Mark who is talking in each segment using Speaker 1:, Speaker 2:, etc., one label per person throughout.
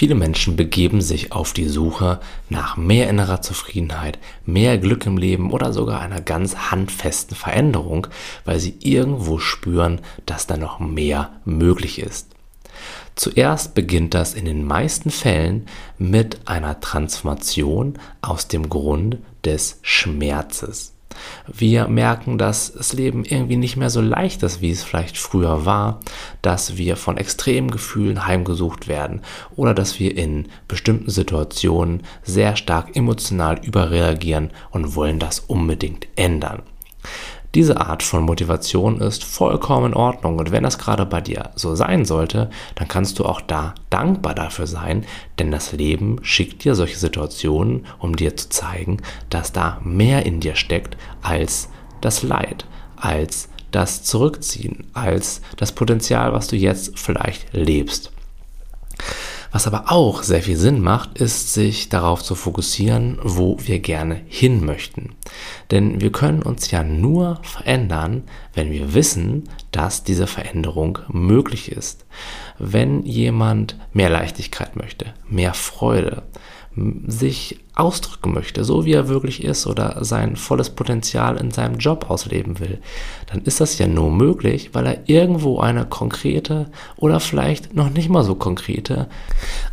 Speaker 1: Viele Menschen begeben sich auf die Suche nach mehr innerer Zufriedenheit, mehr Glück im Leben oder sogar einer ganz handfesten Veränderung, weil sie irgendwo spüren, dass da noch mehr möglich ist. Zuerst beginnt das in den meisten Fällen mit einer Transformation aus dem Grund des Schmerzes. Wir merken, dass das Leben irgendwie nicht mehr so leicht ist, wie es vielleicht früher war, dass wir von extremen Gefühlen heimgesucht werden oder dass wir in bestimmten Situationen sehr stark emotional überreagieren und wollen das unbedingt ändern. Diese Art von Motivation ist vollkommen in Ordnung und wenn das gerade bei dir so sein sollte, dann kannst du auch da dankbar dafür sein, denn das Leben schickt dir solche Situationen, um dir zu zeigen, dass da mehr in dir steckt als das Leid, als das Zurückziehen, als das Potenzial, was du jetzt vielleicht lebst. Was aber auch sehr viel Sinn macht, ist sich darauf zu fokussieren, wo wir gerne hin möchten. Denn wir können uns ja nur verändern, wenn wir wissen, dass diese Veränderung möglich ist. Wenn jemand mehr Leichtigkeit möchte, mehr Freude, sich ausdrücken möchte, so wie er wirklich ist oder sein volles Potenzial in seinem Job ausleben will, dann ist das ja nur möglich, weil er irgendwo eine konkrete oder vielleicht noch nicht mal so konkrete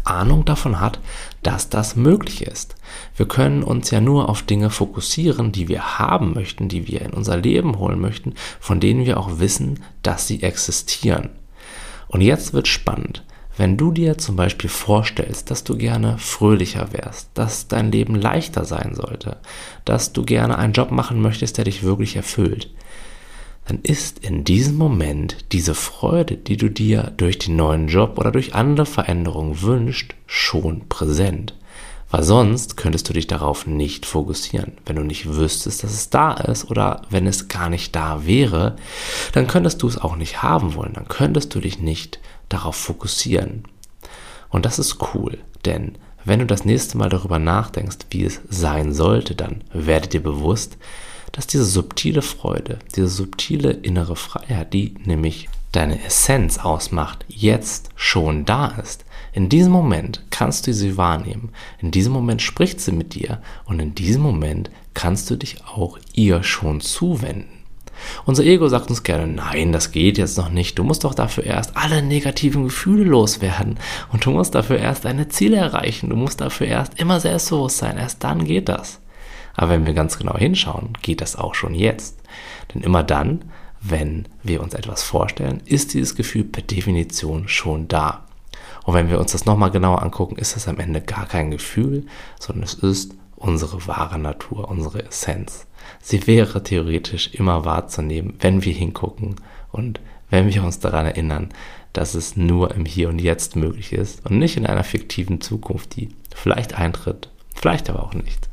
Speaker 1: Ahnung davon hat, dass das möglich ist. Wir können uns ja nur auf Dinge fokussieren, die wir haben möchten, die wir in unser Leben holen möchten, von denen wir auch wissen, dass sie existieren. Und jetzt wird spannend. Wenn du dir zum Beispiel vorstellst, dass du gerne fröhlicher wärst, dass dein Leben leichter sein sollte, dass du gerne einen Job machen möchtest, der dich wirklich erfüllt, dann ist in diesem Moment diese Freude, die du dir durch den neuen Job oder durch andere Veränderungen wünschst, schon präsent. Weil sonst könntest du dich darauf nicht fokussieren. Wenn du nicht wüsstest, dass es da ist oder wenn es gar nicht da wäre, dann könntest du es auch nicht haben wollen. Dann könntest du dich nicht darauf fokussieren. Und das ist cool, denn wenn du das nächste Mal darüber nachdenkst, wie es sein sollte, dann werde dir bewusst, dass diese subtile Freude, diese subtile innere Freiheit, die nämlich deine Essenz ausmacht, jetzt schon da ist. In diesem Moment kannst du sie wahrnehmen. In diesem Moment spricht sie mit dir und in diesem Moment kannst du dich auch ihr schon zuwenden. Unser Ego sagt uns gerne, nein, das geht jetzt noch nicht. Du musst doch dafür erst alle negativen Gefühle loswerden. Und du musst dafür erst deine Ziele erreichen. Du musst dafür erst immer selbstbewusst sein. Erst dann geht das. Aber wenn wir ganz genau hinschauen, geht das auch schon jetzt. Denn immer dann, wenn wir uns etwas vorstellen, ist dieses Gefühl per Definition schon da. Und wenn wir uns das nochmal genauer angucken, ist es am Ende gar kein Gefühl, sondern es ist unsere wahre Natur, unsere Essenz. Sie wäre theoretisch immer wahrzunehmen, wenn wir hingucken und wenn wir uns daran erinnern, dass es nur im Hier und Jetzt möglich ist und nicht in einer fiktiven Zukunft, die vielleicht eintritt, vielleicht aber auch nicht.